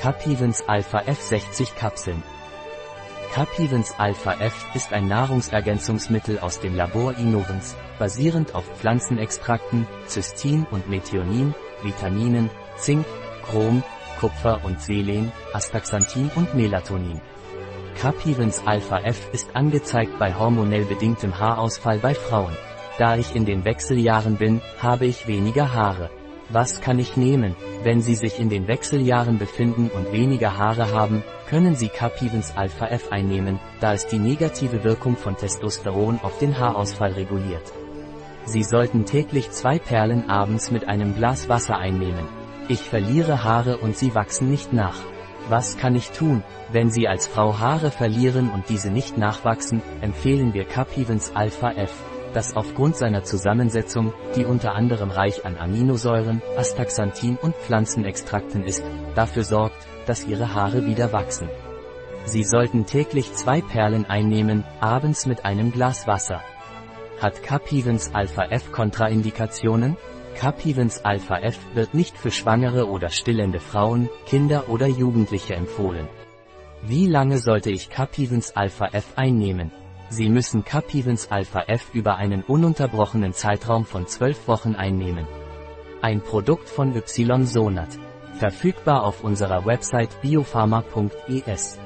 Capivens Alpha F60 Kapseln. Capivens Alpha F ist ein Nahrungsergänzungsmittel aus dem Labor Innovens, basierend auf Pflanzenextrakten, Cystin und Methionin, Vitaminen, Zink, Chrom, Kupfer und Selen, Astaxanthin und Melatonin. Capivens Alpha F ist angezeigt bei hormonell bedingtem Haarausfall bei Frauen. Da ich in den Wechseljahren bin, habe ich weniger Haare. Was kann ich nehmen? Wenn Sie sich in den Wechseljahren befinden und weniger Haare haben, können Sie Capivens Alpha F einnehmen, da es die negative Wirkung von Testosteron auf den Haarausfall reguliert. Sie sollten täglich zwei Perlen abends mit einem Glas Wasser einnehmen. Ich verliere Haare und sie wachsen nicht nach. Was kann ich tun? Wenn Sie als Frau Haare verlieren und diese nicht nachwachsen, empfehlen wir Capivens Alpha F das aufgrund seiner Zusammensetzung, die unter anderem reich an Aminosäuren, Astaxanthin und Pflanzenextrakten ist, dafür sorgt, dass Ihre Haare wieder wachsen. Sie sollten täglich zwei Perlen einnehmen, abends mit einem Glas Wasser. Hat Capivens Alpha F Kontraindikationen? Capivens Alpha F wird nicht für schwangere oder stillende Frauen, Kinder oder Jugendliche empfohlen. Wie lange sollte ich Capivens Alpha F einnehmen? Sie müssen Capivens Alpha F über einen ununterbrochenen Zeitraum von 12 Wochen einnehmen. Ein Produkt von Ysonat. Verfügbar auf unserer Website biopharma.es.